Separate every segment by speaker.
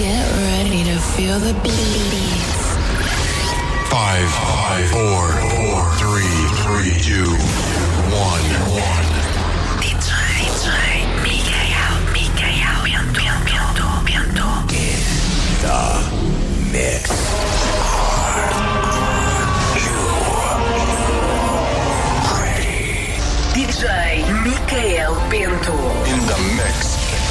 Speaker 1: Get ready to feel the beats.
Speaker 2: Five, five, four, four, three, three, two, one, one.
Speaker 3: DJ, DJ, Mikael, Mikael, Bento, Bento, Bento.
Speaker 2: Mix.
Speaker 3: DJ Mikael Bento.
Speaker 2: In the mix.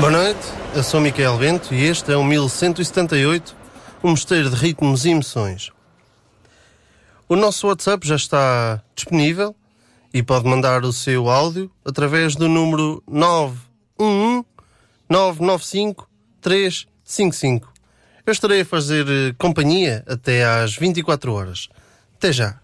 Speaker 4: Boa noite, eu sou Miquel Bento e este é o 1178, um mosteiro de ritmos e emoções. O nosso WhatsApp já está disponível e pode mandar o seu áudio através do número 911 995 355. Eu estarei a fazer eh, companhia até às 24 horas. Até já.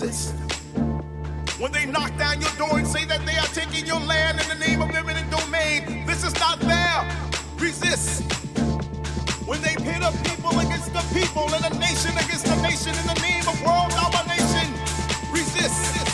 Speaker 5: When they knock down your door and say that they are taking your land in the name of eminent domain, this is not fair. Resist. When they pit a people against the people and a nation against a nation in the name of world domination, resist.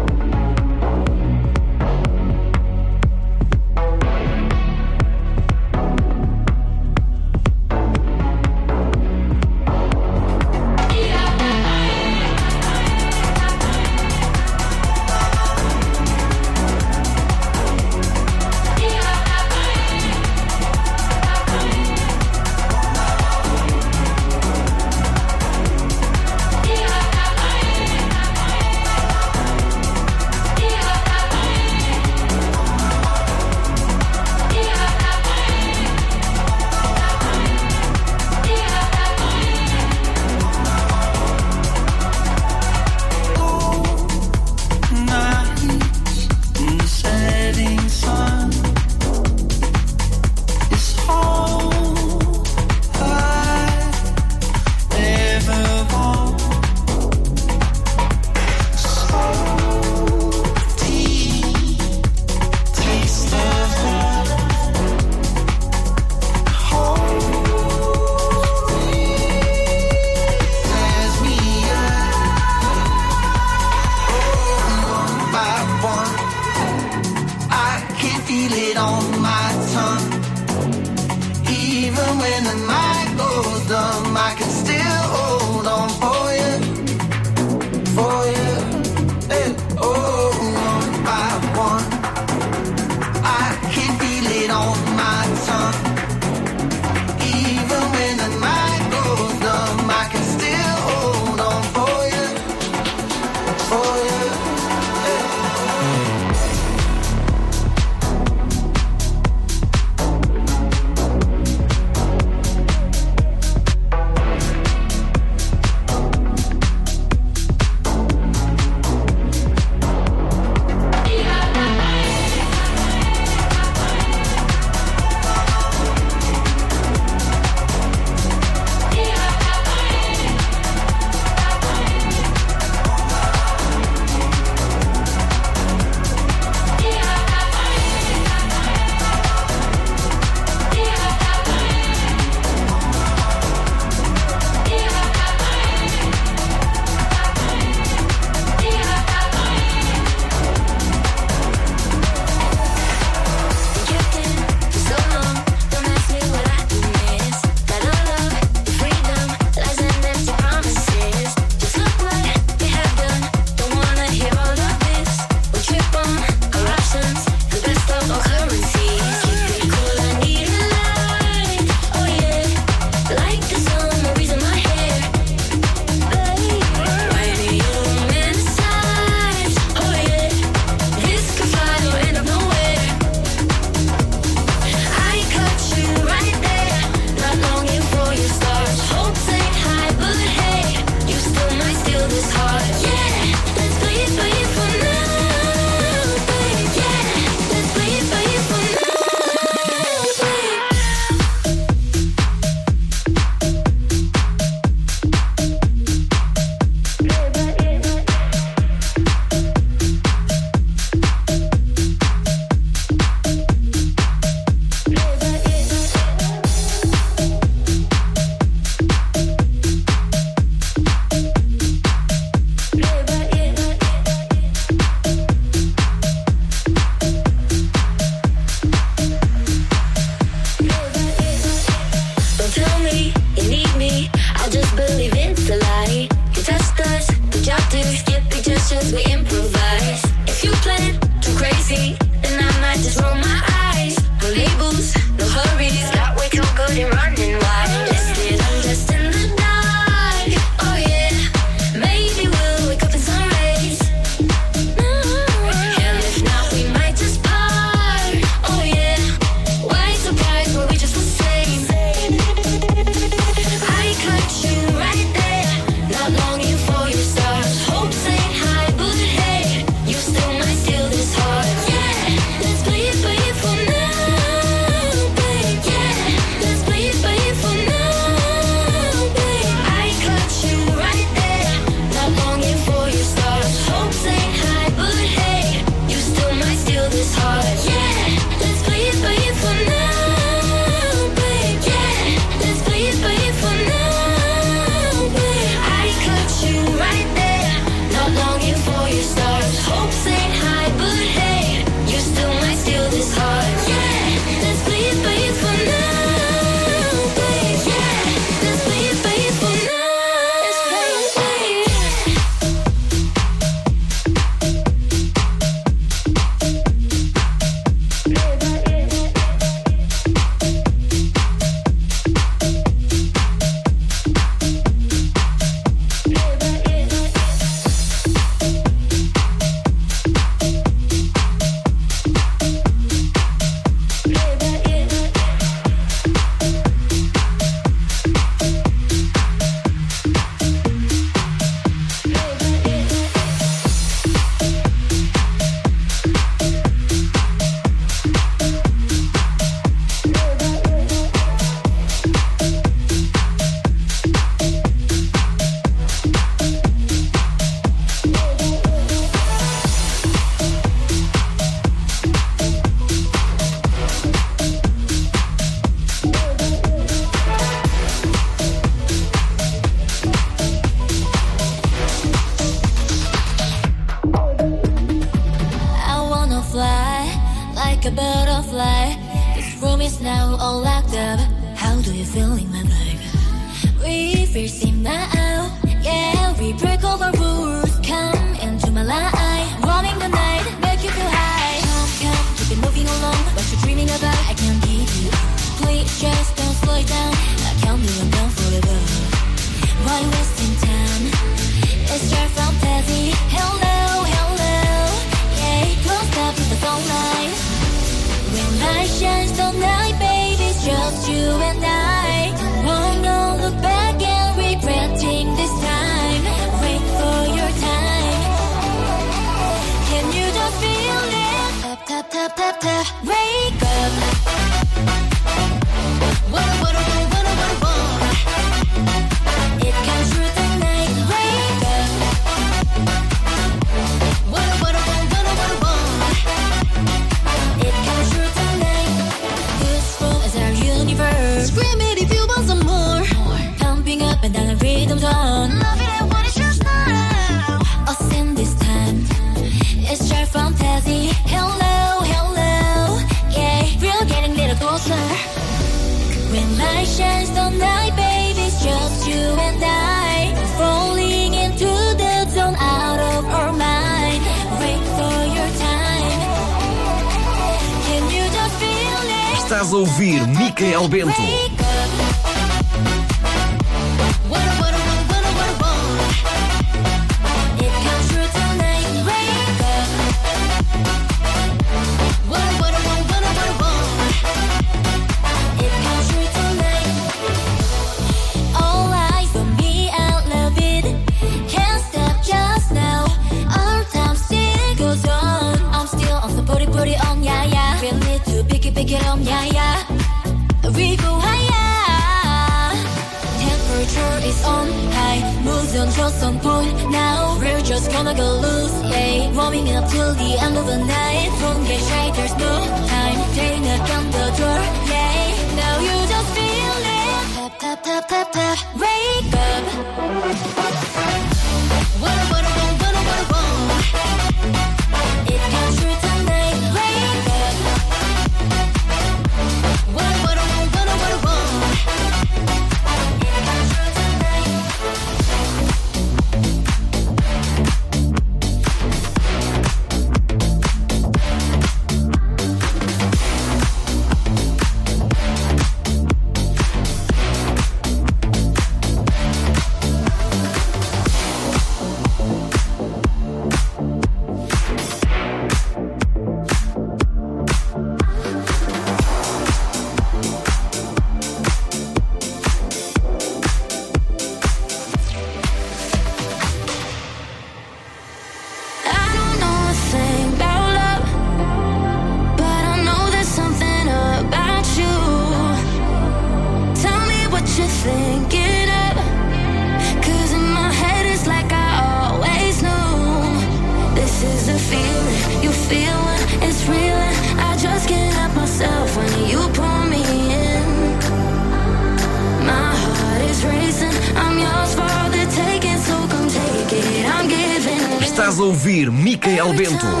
Speaker 6: Bento.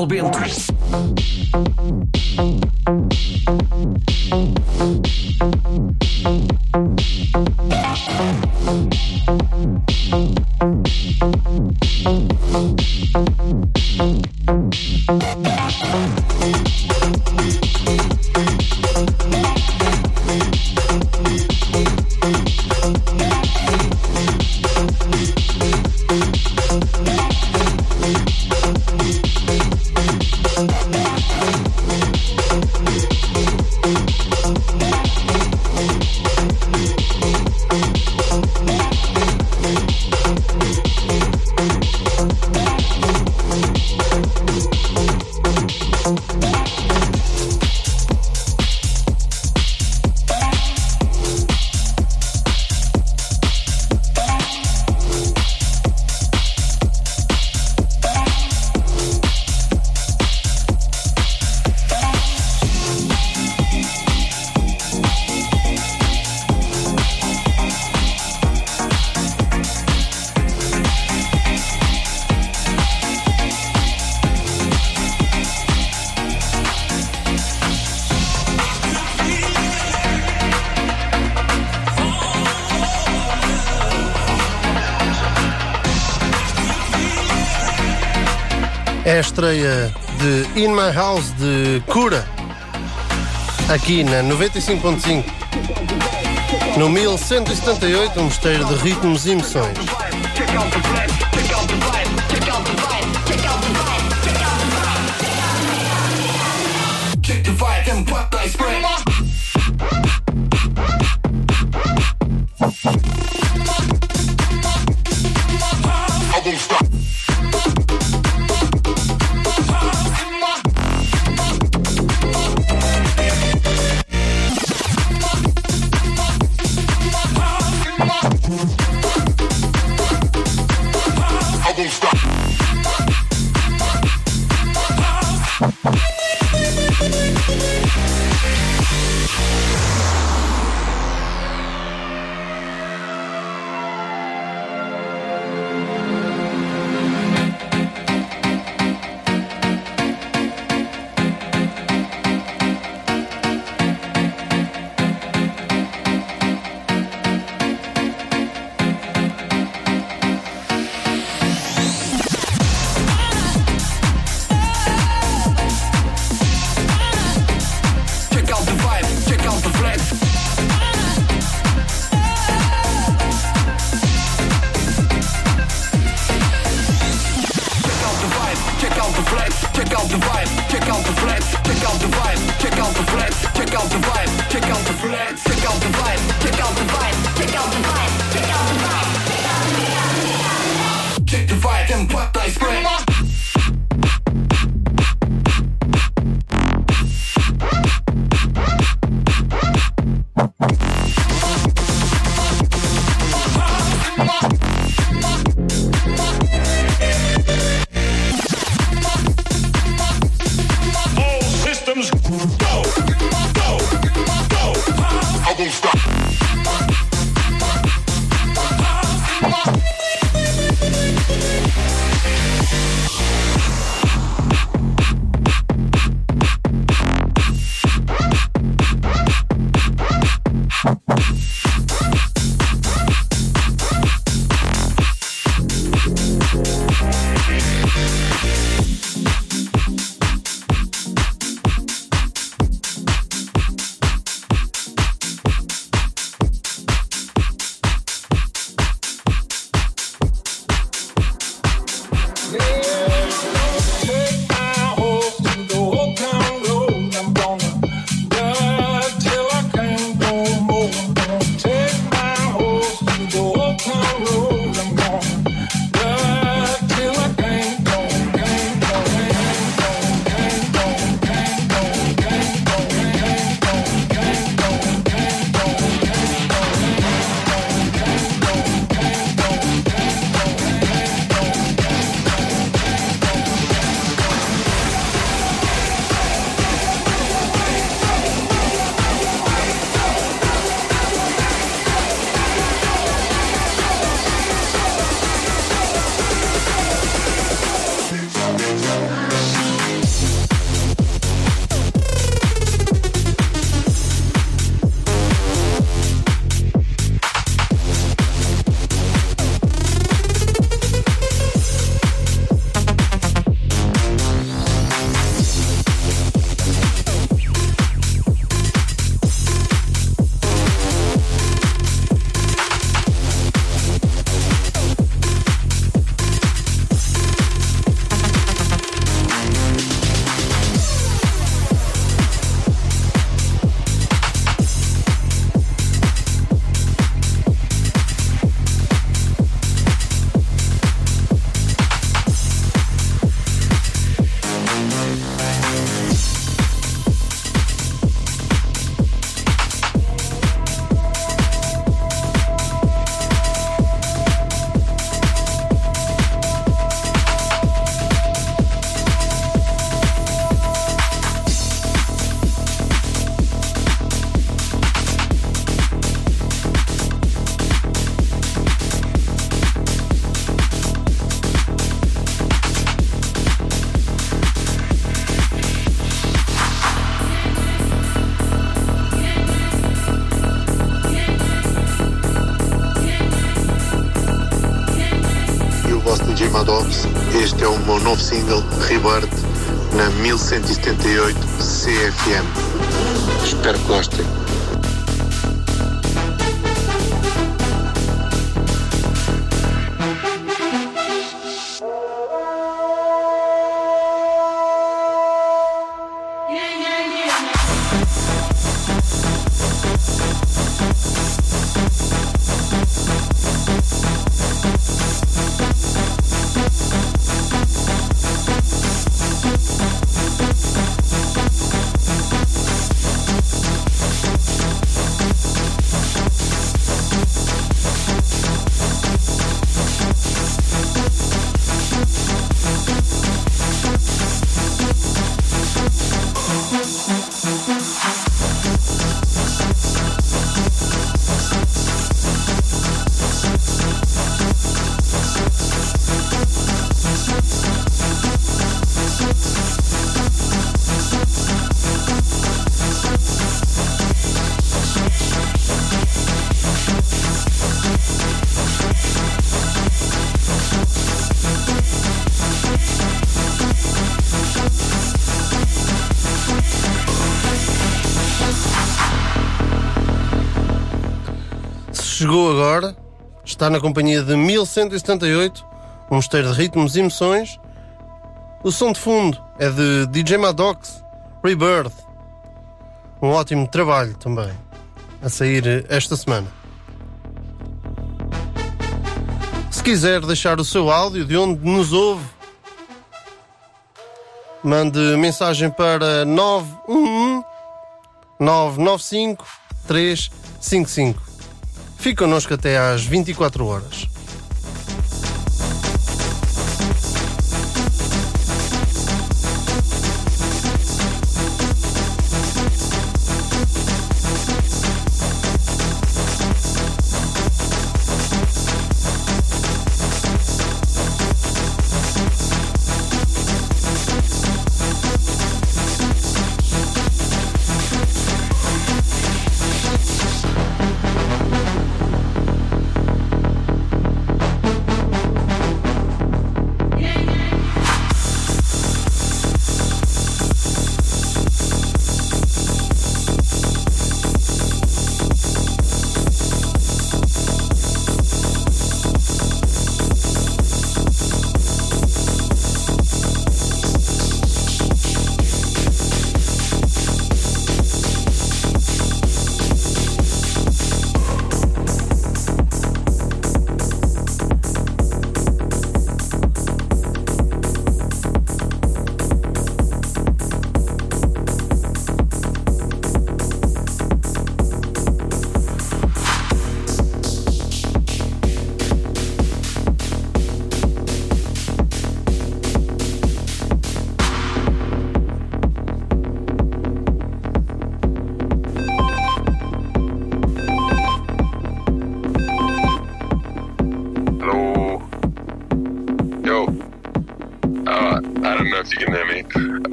Speaker 6: Albion.
Speaker 4: É a estreia de In My House de Cura, aqui na 95.5, no 1178, um mosteiro de ritmos e emoções.
Speaker 7: Este é o meu novo single, Rebirth, na 1178 CFM. Espero que gostem.
Speaker 4: Chegou agora, está na companhia de 1178, um mosteiro de ritmos e emoções. O som de fundo é de DJ Maddox, Rebirth. Um ótimo trabalho também, a sair esta semana. Se quiser deixar o seu áudio de onde nos ouve, mande mensagem para 911 995 355. Fique connosco até às 24 horas.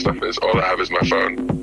Speaker 8: Stuff is. All I have is my phone.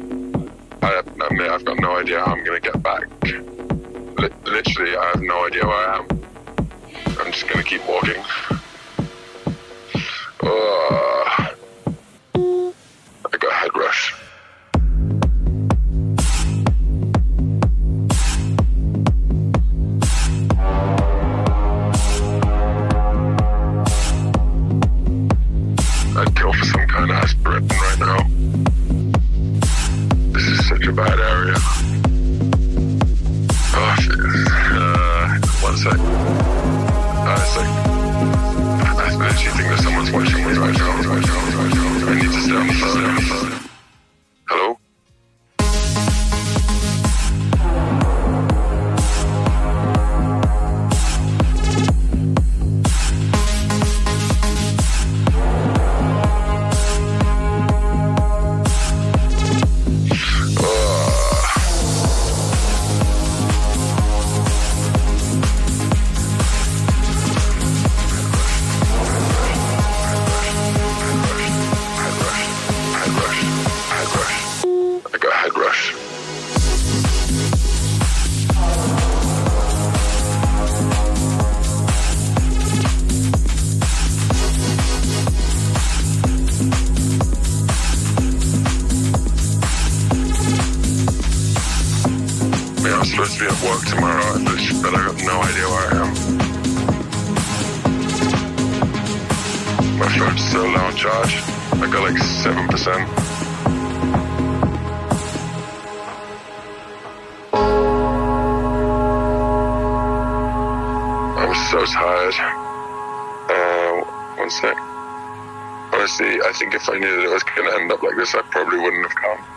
Speaker 8: Work tomorrow, but I got no idea where I am. My phone's so low on charge. I got like seven percent. I'm so tired. Uh, one sec. Honestly, I think if I knew that it was going to end up like this, I probably wouldn't have come.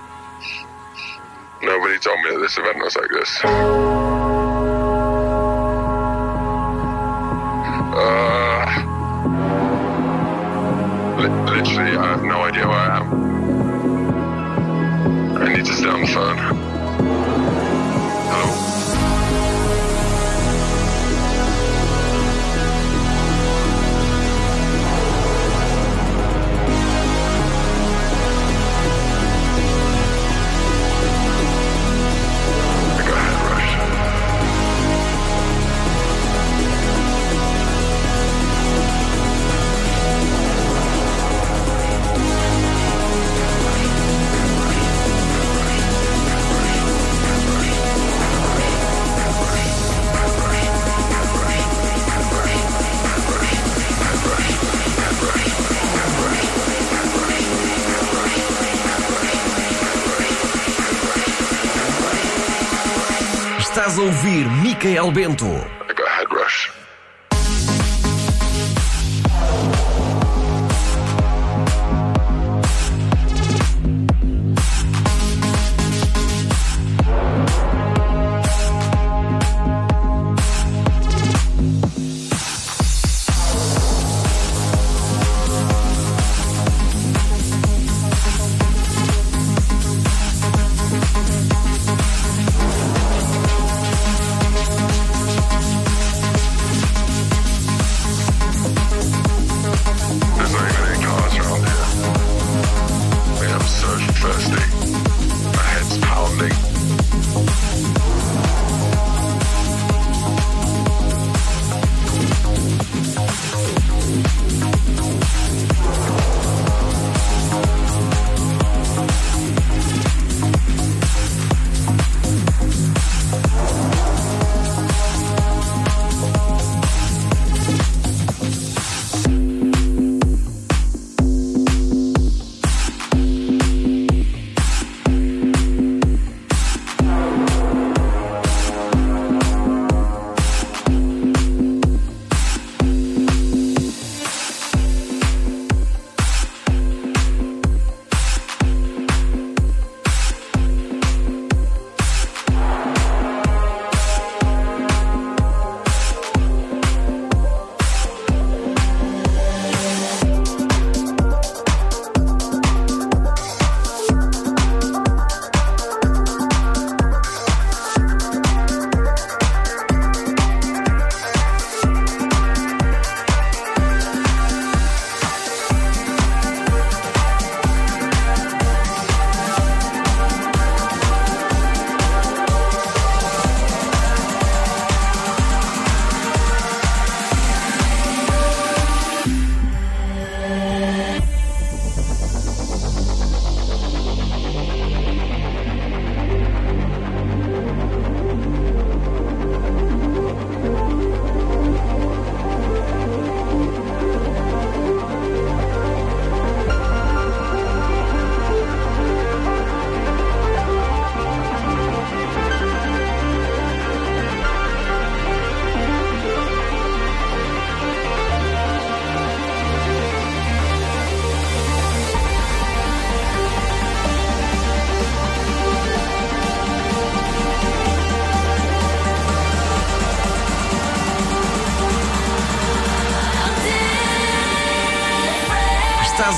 Speaker 8: Nobody told me that this event was like this. Uh, li- literally, I have no idea where I am. I need to stay on the phone.
Speaker 6: Bento.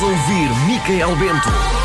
Speaker 6: Ouvir Micael Bento.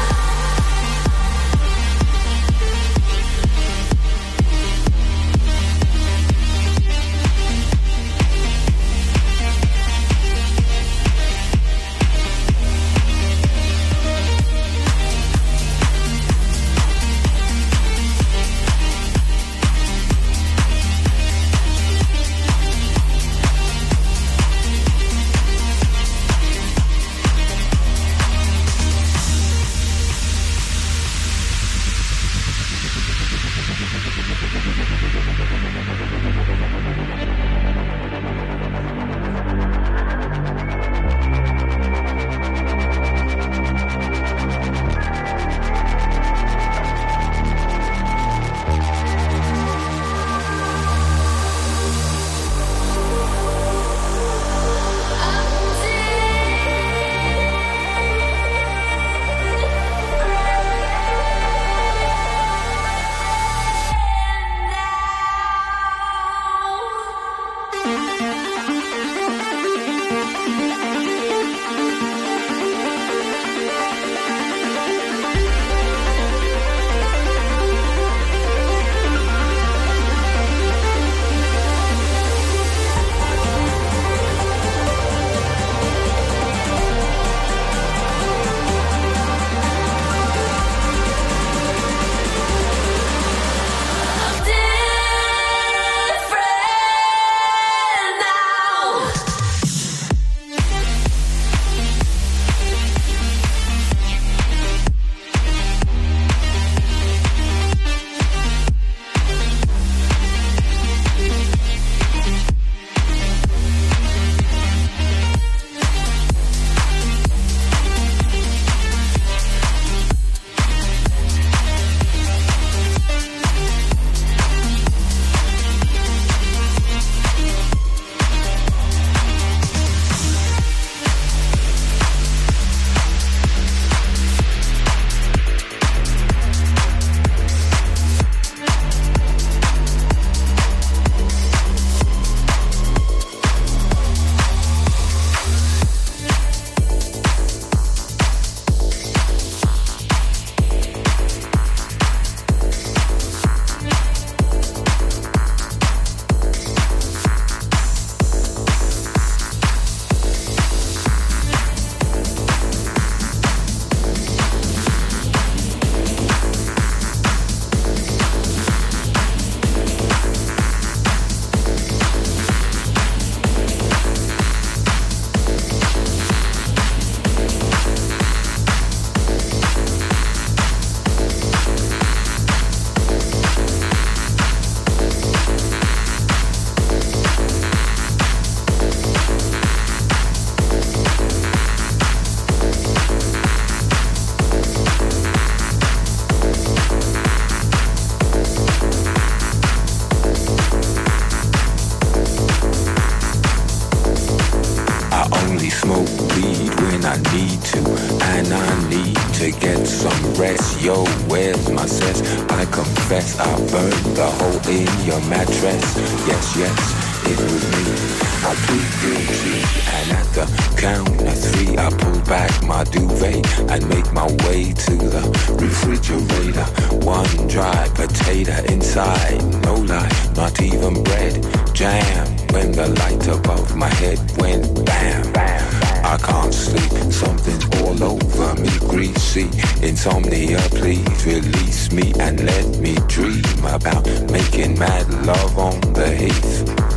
Speaker 8: only smoke weed when I need to, and
Speaker 6: I need to get some
Speaker 9: rest. Yo, where's my sense? I confess I burned the hole in your mattress. Yes, yes, it was me. I plead guilty, and at the count of three, I pull back my duvet and make my way to the refrigerator. One dry potato inside, no lie, not even bread, jam when the light above my head went bam. I can't sleep, something's all over me, greasy. Insomnia, please release me and let me dream about making mad love on the heath.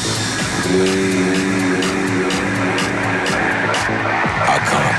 Speaker 9: I can't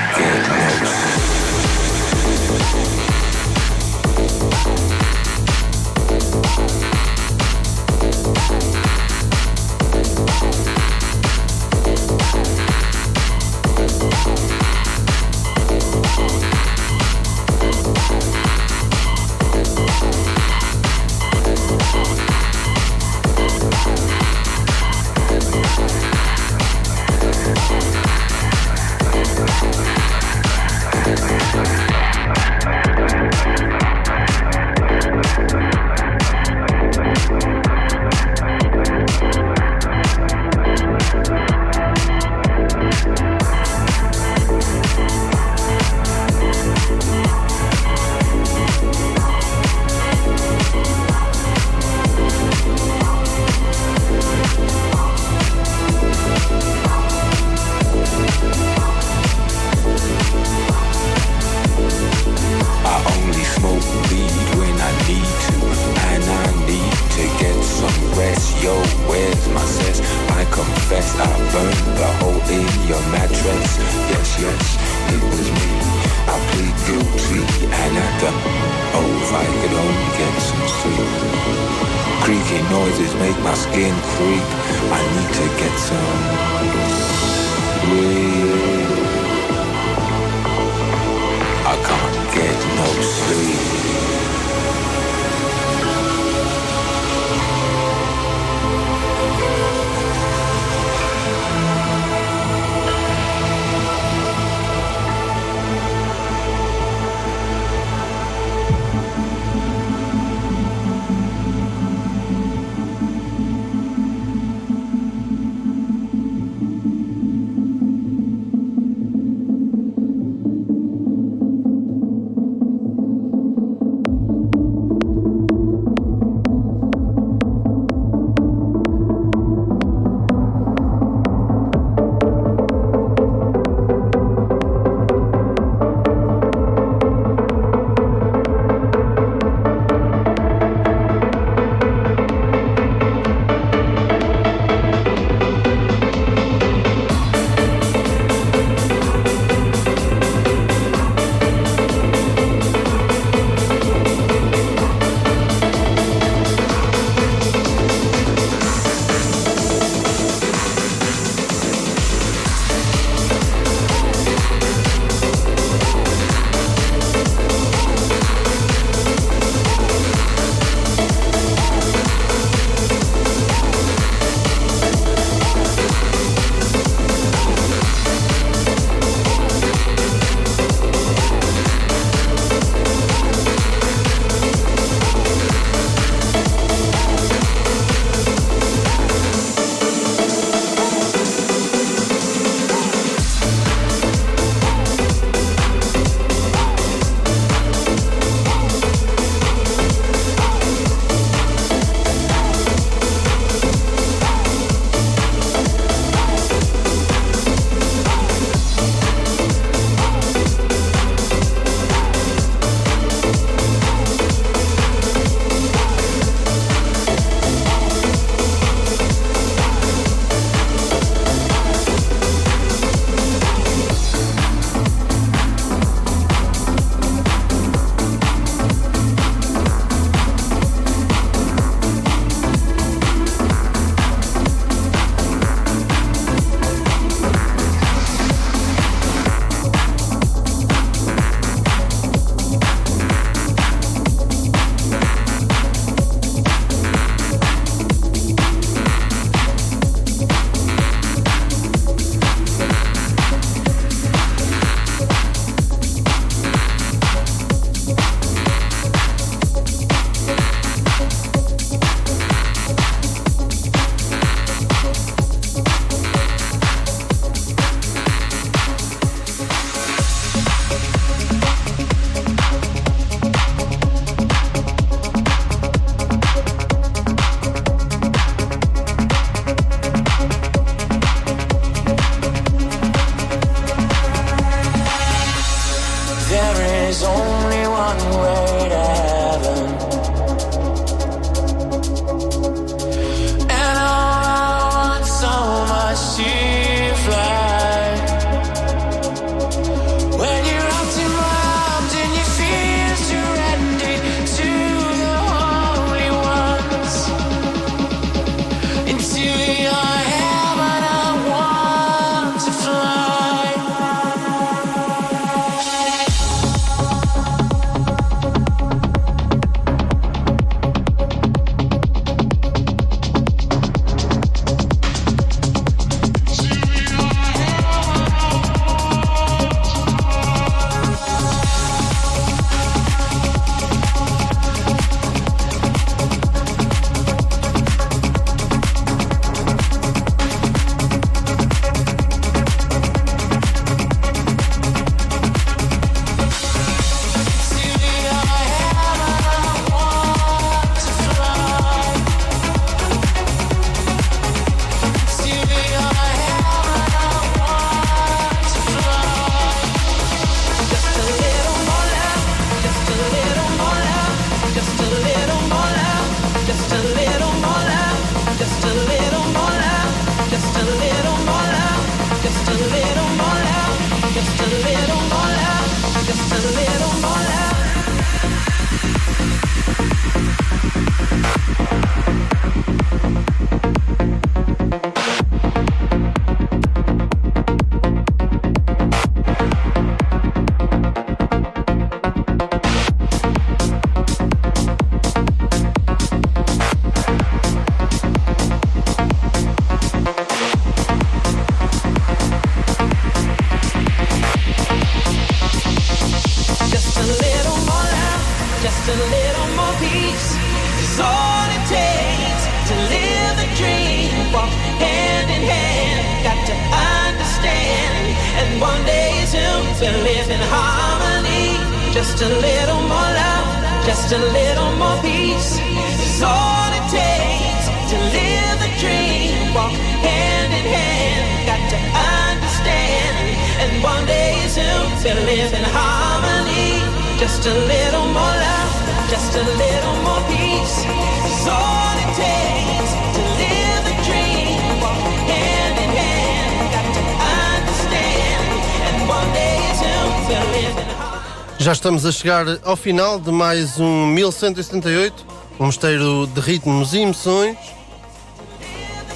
Speaker 10: estamos a chegar ao final de mais um 1178, um mosteiro de ritmos e emoções.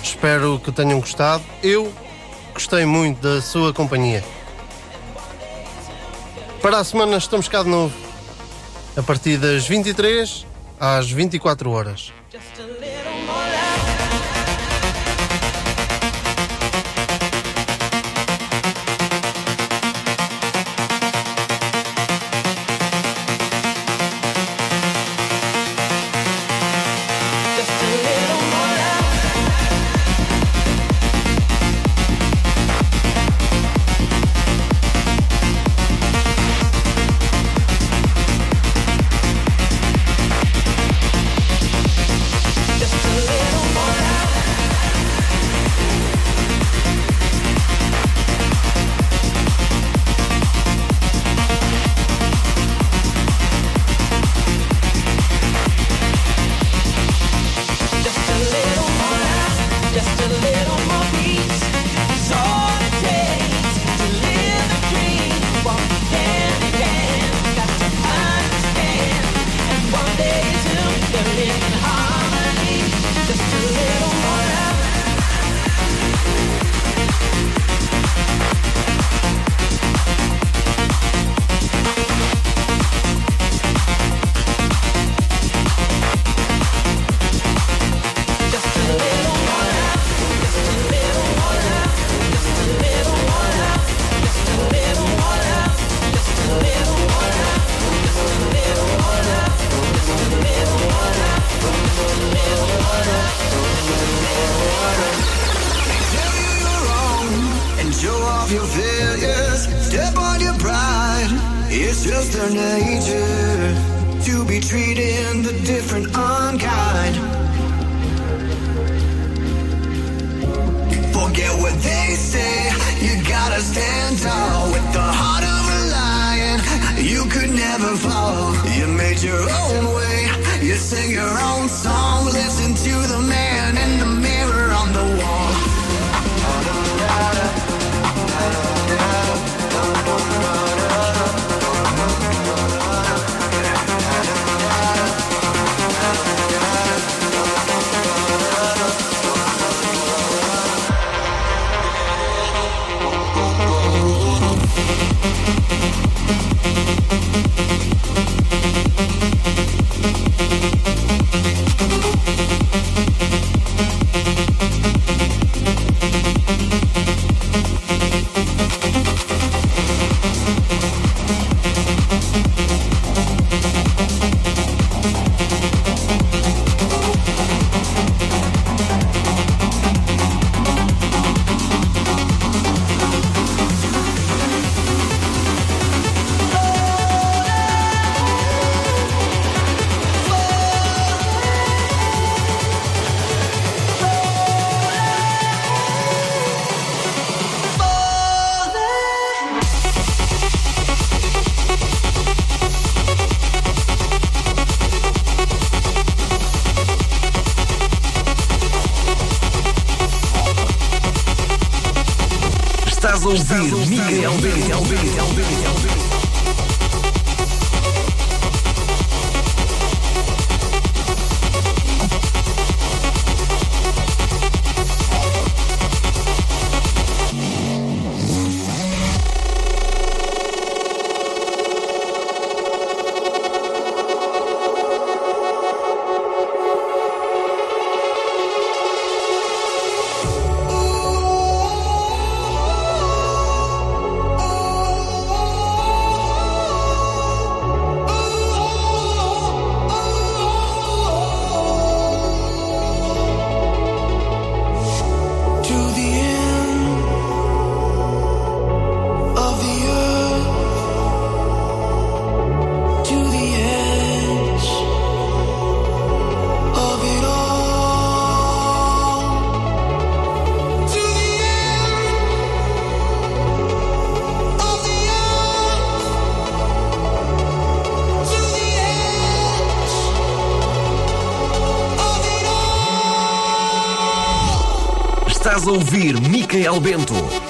Speaker 10: Espero que tenham gostado. Eu gostei muito da sua companhia. Para a semana estamos cá de novo, a partir das 23 às 24 horas.
Speaker 11: Sing your own song, listen to the man.
Speaker 6: Ouvir Micael Bento.